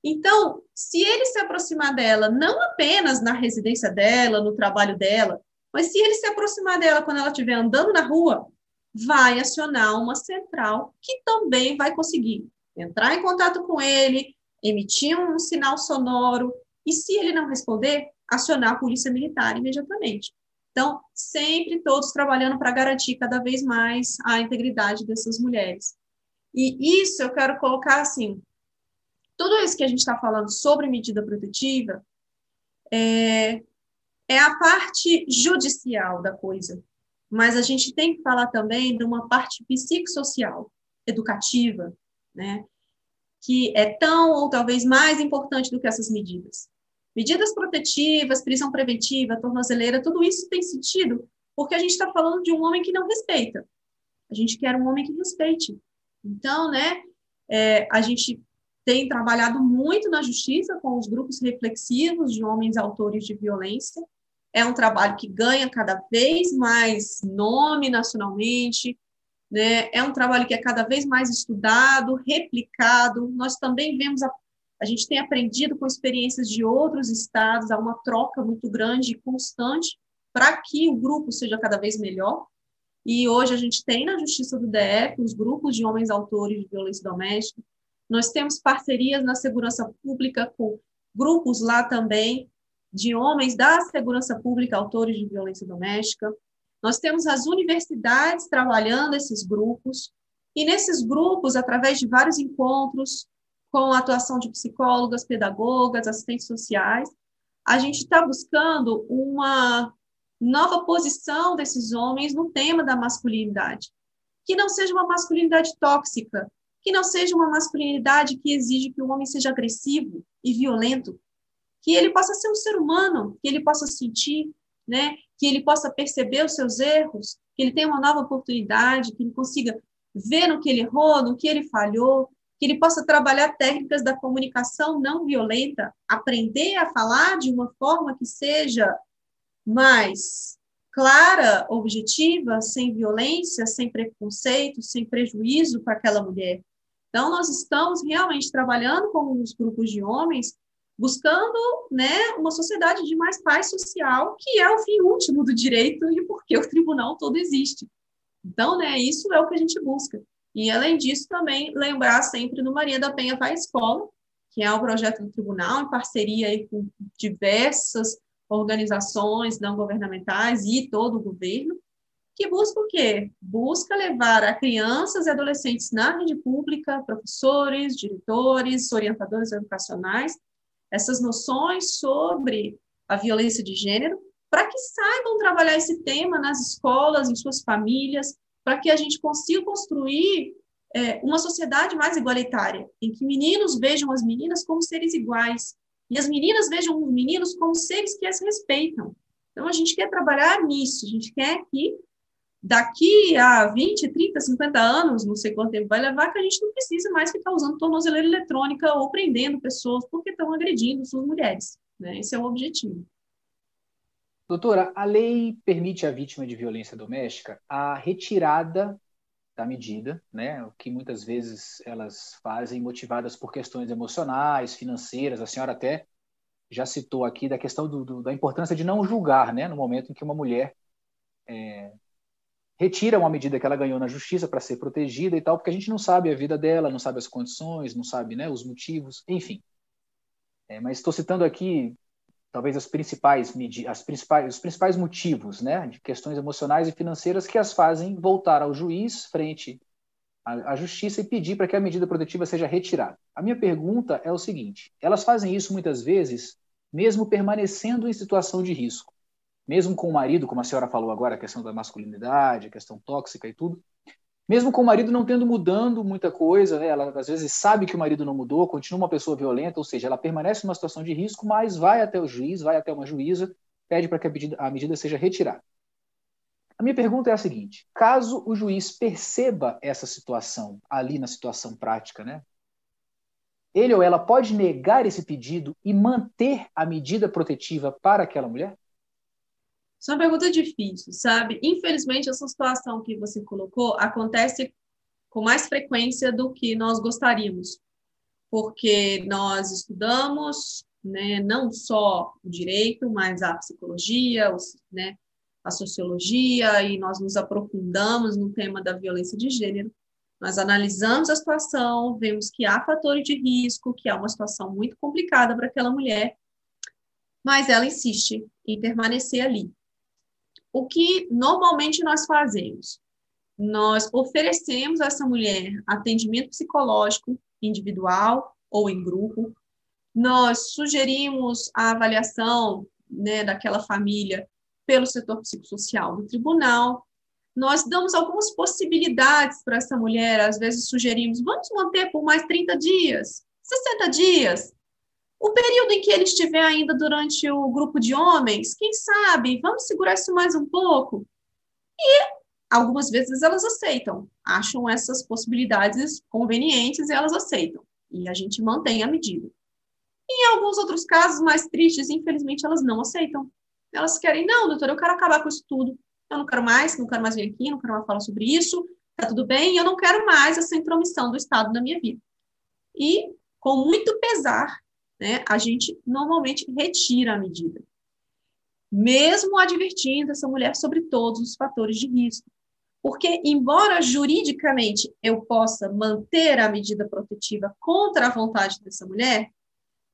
Então, se ele se aproximar dela, não apenas na residência dela, no trabalho dela, mas se ele se aproximar dela quando ela estiver andando na rua, vai acionar uma central que também vai conseguir entrar em contato com ele, emitir um sinal sonoro, e se ele não responder, acionar a polícia militar imediatamente. Então, sempre todos trabalhando para garantir cada vez mais a integridade dessas mulheres. E isso eu quero colocar assim: tudo isso que a gente está falando sobre medida protetiva é, é a parte judicial da coisa, mas a gente tem que falar também de uma parte psicossocial, educativa, né? que é tão ou talvez mais importante do que essas medidas. Medidas protetivas, prisão preventiva, tornozeleira, tudo isso tem sentido porque a gente está falando de um homem que não respeita. A gente quer um homem que respeite. Então, né, é, a gente tem trabalhado muito na justiça com os grupos reflexivos de homens autores de violência. É um trabalho que ganha cada vez mais nome nacionalmente, né? É um trabalho que é cada vez mais estudado, replicado. Nós também vemos a a gente tem aprendido com experiências de outros estados, há uma troca muito grande e constante para que o grupo seja cada vez melhor. E hoje a gente tem na Justiça do DF os grupos de homens autores de violência doméstica. Nós temos parcerias na segurança pública com grupos lá também de homens da segurança pública autores de violência doméstica. Nós temos as universidades trabalhando esses grupos. E nesses grupos, através de vários encontros, com a atuação de psicólogas, pedagogas, assistentes sociais. A gente está buscando uma nova posição desses homens no tema da masculinidade, que não seja uma masculinidade tóxica, que não seja uma masculinidade que exige que o homem seja agressivo e violento, que ele possa ser um ser humano, que ele possa sentir, né, que ele possa perceber os seus erros, que ele tenha uma nova oportunidade, que ele consiga ver no que ele errou, no que ele falhou, que ele possa trabalhar técnicas da comunicação não violenta, aprender a falar de uma forma que seja mais clara, objetiva, sem violência, sem preconceito, sem prejuízo para aquela mulher. Então, nós estamos realmente trabalhando com os grupos de homens, buscando né, uma sociedade de mais paz social, que é o fim último do direito e porque o tribunal todo existe. Então, né, isso é o que a gente busca. E, além disso, também lembrar sempre do Maria da Penha Vai Escola, que é um projeto do tribunal, em parceria aí com diversas organizações não governamentais e todo o governo, que busca o quê? Busca levar a crianças e adolescentes na rede pública, professores, diretores, orientadores educacionais, essas noções sobre a violência de gênero, para que saibam trabalhar esse tema nas escolas, em suas famílias, para que a gente consiga construir é, uma sociedade mais igualitária, em que meninos vejam as meninas como seres iguais e as meninas vejam os meninos como seres que as respeitam. Então, a gente quer trabalhar nisso, a gente quer que daqui a 20, 30, 50 anos, não sei quanto tempo vai levar, que a gente não precise mais ficar usando tornozeleira eletrônica ou prendendo pessoas porque estão agredindo suas mulheres. Né? Esse é o objetivo. Doutora, a lei permite à vítima de violência doméstica a retirada da medida, né? O que muitas vezes elas fazem motivadas por questões emocionais, financeiras. A senhora até já citou aqui da questão do, do, da importância de não julgar, né? No momento em que uma mulher é, retira uma medida que ela ganhou na justiça para ser protegida e tal, porque a gente não sabe a vida dela, não sabe as condições, não sabe, né? Os motivos, enfim. É, mas estou citando aqui talvez as principais, as principais, os principais motivos, né, de questões emocionais e financeiras que as fazem voltar ao juiz frente à, à justiça e pedir para que a medida protetiva seja retirada. A minha pergunta é o seguinte: elas fazem isso muitas vezes, mesmo permanecendo em situação de risco, mesmo com o marido, como a senhora falou agora, a questão da masculinidade, a questão tóxica e tudo, mesmo com o marido não tendo mudando muita coisa, né? ela às vezes sabe que o marido não mudou, continua uma pessoa violenta, ou seja, ela permanece numa situação de risco, mas vai até o juiz, vai até uma juíza, pede para que a medida, a medida seja retirada. A minha pergunta é a seguinte: caso o juiz perceba essa situação ali na situação prática, né? Ele ou ela pode negar esse pedido e manter a medida protetiva para aquela mulher? Isso é uma pergunta difícil, sabe? Infelizmente, essa situação que você colocou acontece com mais frequência do que nós gostaríamos. porque nós estudamos né, não só o direito, mas a psicologia, né, a sociologia, e nós nos aprofundamos no tema da violência de gênero. Nós analisamos a situação, vemos que há fatores de risco, que há uma situação muito complicada para aquela mulher, mas ela insiste em permanecer ali. O que normalmente nós fazemos? Nós oferecemos a essa mulher atendimento psicológico individual ou em grupo, nós sugerimos a avaliação né, daquela família pelo setor psicossocial do tribunal. Nós damos algumas possibilidades para essa mulher, às vezes sugerimos, vamos manter por mais 30 dias, 60 dias. O período em que ele estiver ainda durante o grupo de homens, quem sabe, vamos segurar isso mais um pouco. E algumas vezes elas aceitam, acham essas possibilidades convenientes e elas aceitam. E a gente mantém a medida. Em alguns outros casos mais tristes, infelizmente, elas não aceitam. Elas querem, não, doutor, eu quero acabar com isso tudo. Eu não quero mais, não quero mais vir aqui, não quero mais falar sobre isso, tá tudo bem, eu não quero mais essa intromissão do Estado na minha vida. E, com muito pesar, né, a gente normalmente retira a medida. Mesmo advertindo essa mulher sobre todos os fatores de risco. Porque, embora juridicamente eu possa manter a medida protetiva contra a vontade dessa mulher,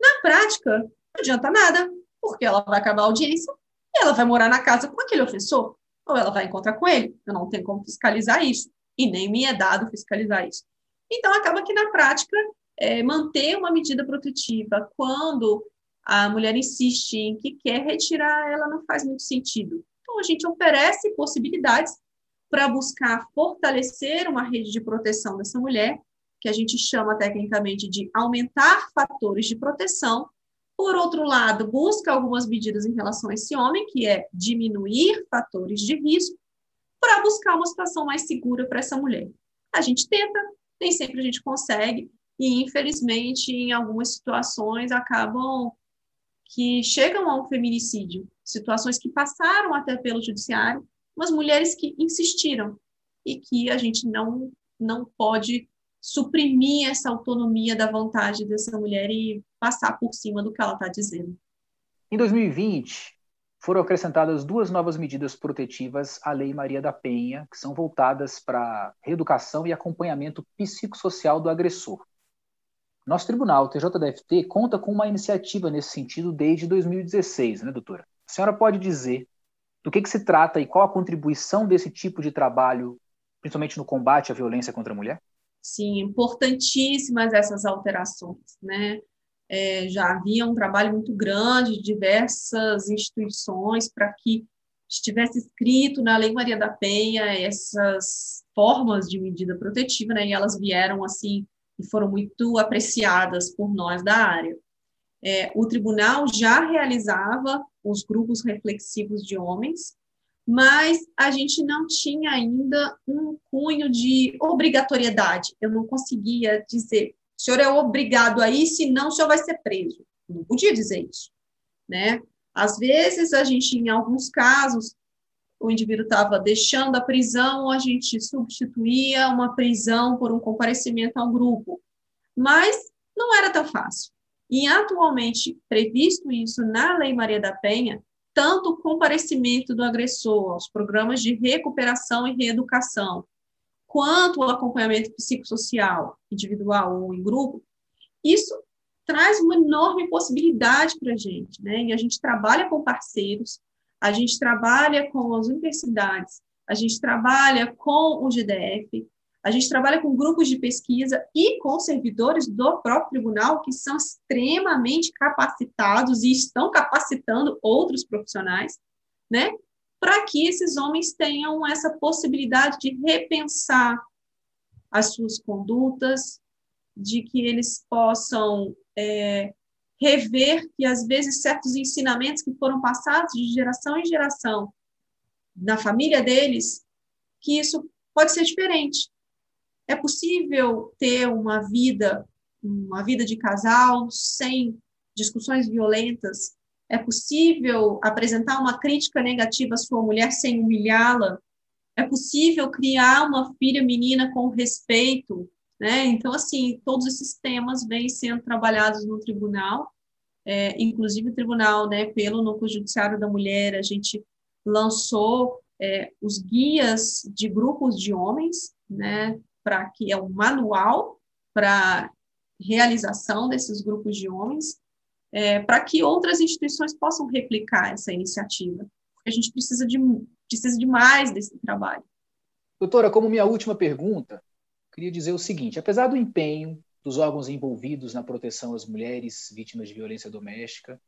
na prática, não adianta nada, porque ela vai acabar a audiência e ela vai morar na casa com aquele ofensor, ou ela vai encontrar com ele. Eu não tenho como fiscalizar isso, e nem me é dado fiscalizar isso. Então, acaba que na prática, é, manter uma medida protetiva quando a mulher insiste em que quer retirar, ela não faz muito sentido. Então, a gente oferece possibilidades para buscar fortalecer uma rede de proteção dessa mulher que a gente chama tecnicamente de aumentar fatores de proteção. Por outro lado, busca algumas medidas em relação a esse homem, que é diminuir fatores de risco, para buscar uma situação mais segura para essa mulher. A gente tenta, nem sempre a gente consegue, e infelizmente, em algumas situações, acabam que chegam a um feminicídio, situações que passaram até pelo judiciário, mas mulheres que insistiram e que a gente não, não pode suprimir essa autonomia da vontade dessa mulher e passar por cima do que ela está dizendo. Em 2020, foram acrescentadas duas novas medidas protetivas à Lei Maria da Penha, que são voltadas para reeducação e acompanhamento psicossocial do agressor. Nosso tribunal, o TJDFT, conta com uma iniciativa nesse sentido desde 2016, né, doutora? A senhora pode dizer do que, que se trata e qual a contribuição desse tipo de trabalho, principalmente no combate à violência contra a mulher? Sim, importantíssimas essas alterações, né? É, já havia um trabalho muito grande de diversas instituições para que estivesse escrito na Lei Maria da Penha essas formas de medida protetiva, né? E elas vieram assim e foram muito apreciadas por nós da área. É, o tribunal já realizava os grupos reflexivos de homens, mas a gente não tinha ainda um cunho de obrigatoriedade. Eu não conseguia dizer, o senhor é obrigado a ir, senão o senhor vai ser preso. Não podia dizer isso, né? Às vezes, a gente, em alguns casos, o indivíduo estava deixando a prisão, a gente substituía uma prisão por um comparecimento ao grupo. Mas não era tão fácil. E atualmente previsto isso na Lei Maria da Penha, tanto o comparecimento do agressor aos programas de recuperação e reeducação, quanto o acompanhamento psicossocial, individual ou em grupo, isso traz uma enorme possibilidade para a gente, né? E a gente trabalha com parceiros, a gente trabalha com as universidades, a gente trabalha com o GDF, a gente trabalha com grupos de pesquisa e com servidores do próprio tribunal que são extremamente capacitados e estão capacitando outros profissionais, né? Para que esses homens tenham essa possibilidade de repensar as suas condutas, de que eles possam é, rever que, às vezes, certos ensinamentos que foram passados de geração em geração na família deles, que isso pode ser diferente, é possível ter uma vida, uma vida de casal sem discussões violentas? É possível apresentar uma crítica negativa à sua mulher sem humilhá-la? É possível criar uma filha menina com respeito, Né? Então, assim, todos esses temas vêm sendo trabalhados no tribunal, é, inclusive o tribunal, né, pelo Núcleo Judiciário da Mulher, a gente lançou é, os guias de grupos de homens, né, para que é um manual para realização desses grupos de homens, é, para que outras instituições possam replicar essa iniciativa. A gente precisa de, precisa de mais desse trabalho. Doutora, como minha última pergunta, queria dizer o seguinte: apesar do empenho dos órgãos envolvidos na proteção às mulheres vítimas de violência doméstica,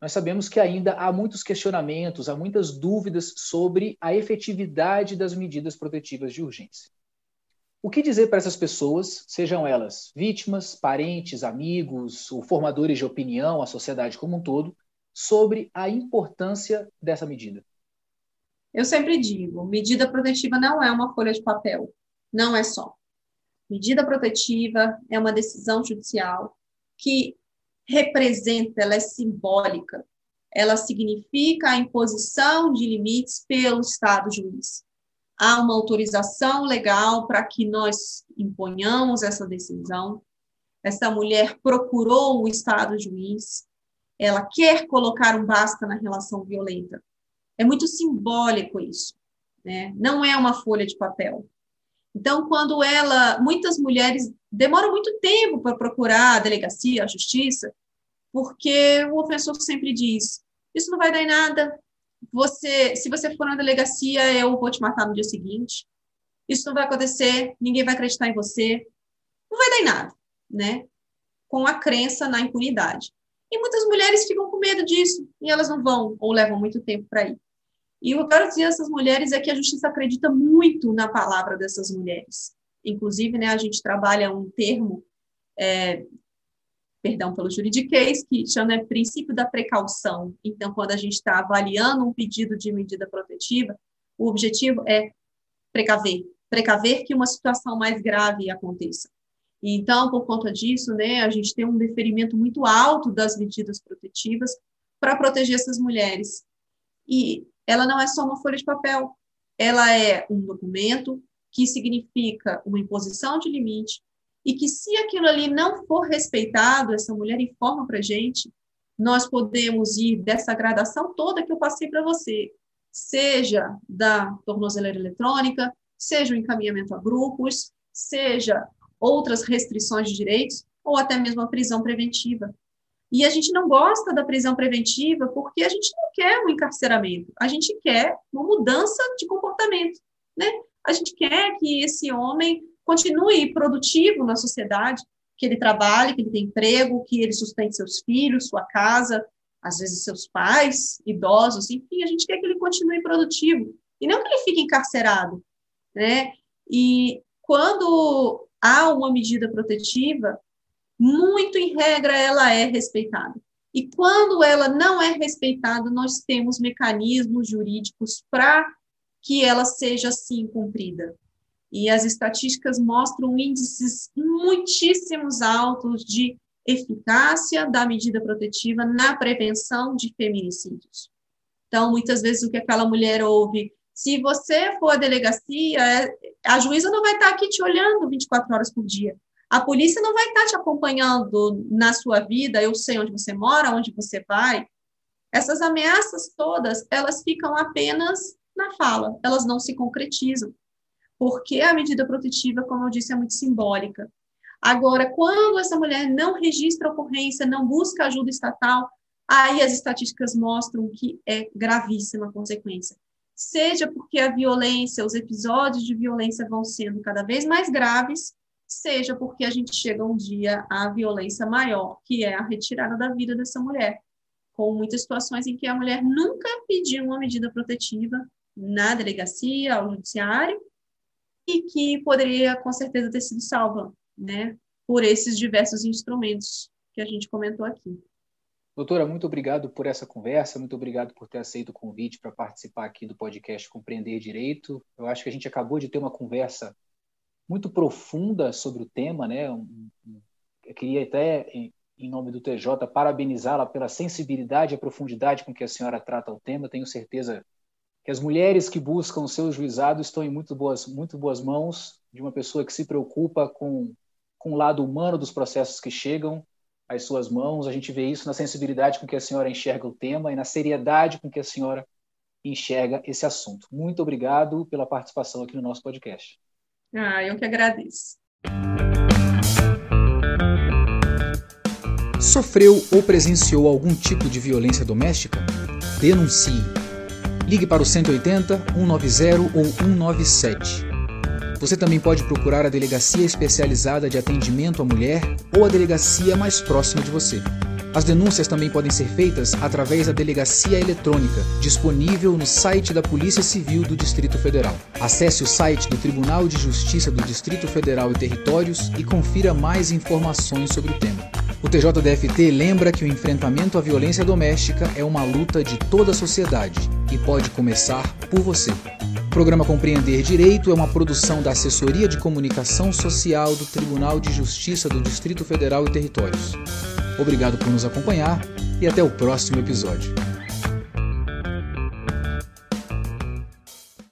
nós sabemos que ainda há muitos questionamentos, há muitas dúvidas sobre a efetividade das medidas protetivas de urgência. O que dizer para essas pessoas, sejam elas vítimas, parentes, amigos ou formadores de opinião, a sociedade como um todo, sobre a importância dessa medida? Eu sempre digo, medida protetiva não é uma folha de papel, não é só. Medida protetiva é uma decisão judicial que representa, ela é simbólica. Ela significa a imposição de limites pelo Estado juiz. Há uma autorização legal para que nós imponhamos essa decisão. Essa mulher procurou o Estado juiz, ela quer colocar um basta na relação violenta. É muito simbólico isso, né? Não é uma folha de papel. Então, quando ela, muitas mulheres demoram muito tempo para procurar a delegacia, a justiça, porque o ofensor sempre diz: isso não vai dar em nada. Você, se você for na delegacia, eu vou te matar no dia seguinte. Isso não vai acontecer, ninguém vai acreditar em você. Não vai dar em nada, né? Com a crença na impunidade. E muitas mulheres ficam com medo disso e elas não vão ou levam muito tempo para ir. E o que eu quero dizer a essas mulheres é que a justiça acredita muito na palavra dessas mulheres. Inclusive, né, a gente trabalha um termo, é, perdão pelo juridiquês, que chama é, princípio da precaução. Então, quando a gente está avaliando um pedido de medida protetiva, o objetivo é precaver, precaver que uma situação mais grave aconteça. Então, por conta disso, né, a gente tem um deferimento muito alto das medidas protetivas para proteger essas mulheres. E ela não é só uma folha de papel, ela é um documento que significa uma imposição de limite e que se aquilo ali não for respeitado, essa mulher informa para gente, nós podemos ir dessa gradação toda que eu passei para você, seja da tornozeleira eletrônica, seja o encaminhamento a grupos, seja outras restrições de direitos, ou até mesmo a prisão preventiva. E a gente não gosta da prisão preventiva porque a gente não quer um encarceramento, a gente quer uma mudança de comportamento, né? A gente quer que esse homem continue produtivo na sociedade, que ele trabalhe, que ele tenha emprego, que ele sustente seus filhos, sua casa, às vezes seus pais, idosos, enfim, a gente quer que ele continue produtivo e não que ele fique encarcerado, né? E quando há uma medida protetiva, muito em regra ela é respeitada. E quando ela não é respeitada, nós temos mecanismos jurídicos para que ela seja assim cumprida. E as estatísticas mostram índices muitíssimos altos de eficácia da medida protetiva na prevenção de feminicídios. Então, muitas vezes o que aquela mulher ouve, se você for à delegacia, a juíza não vai estar aqui te olhando 24 horas por dia. A polícia não vai estar te acompanhando na sua vida, eu sei onde você mora, onde você vai. Essas ameaças todas, elas ficam apenas na fala, elas não se concretizam. Porque a medida protetiva, como eu disse, é muito simbólica. Agora, quando essa mulher não registra a ocorrência, não busca ajuda estatal, aí as estatísticas mostram que é gravíssima a consequência. Seja porque a violência, os episódios de violência vão sendo cada vez mais graves, seja porque a gente chega um dia à violência maior, que é a retirada da vida dessa mulher, com muitas situações em que a mulher nunca pediu uma medida protetiva na delegacia, ao judiciário, e que poderia com certeza ter sido salva, né, por esses diversos instrumentos que a gente comentou aqui. Doutora, muito obrigado por essa conversa, muito obrigado por ter aceito o convite para participar aqui do podcast Compreender Direito. Eu acho que a gente acabou de ter uma conversa muito profunda sobre o tema, né? Eu queria até, em nome do TJ, parabenizá-la pela sensibilidade e profundidade com que a senhora trata o tema. Tenho certeza que as mulheres que buscam o seu juizado estão em muito boas, muito boas mãos de uma pessoa que se preocupa com, com o lado humano dos processos que chegam às suas mãos. A gente vê isso na sensibilidade com que a senhora enxerga o tema e na seriedade com que a senhora enxerga esse assunto. Muito obrigado pela participação aqui no nosso podcast. Ah, eu que agradeço. Sofreu ou presenciou algum tipo de violência doméstica? Denuncie. Ligue para o 180 190 ou 197. Você também pode procurar a Delegacia Especializada de Atendimento à Mulher ou a delegacia mais próxima de você. As denúncias também podem ser feitas através da delegacia eletrônica, disponível no site da Polícia Civil do Distrito Federal. Acesse o site do Tribunal de Justiça do Distrito Federal e Territórios e confira mais informações sobre o tema. O TJDFT lembra que o enfrentamento à violência doméstica é uma luta de toda a sociedade e pode começar por você. Programa Compreender Direito é uma produção da Assessoria de Comunicação Social do Tribunal de Justiça do Distrito Federal e Territórios. Obrigado por nos acompanhar e até o próximo episódio.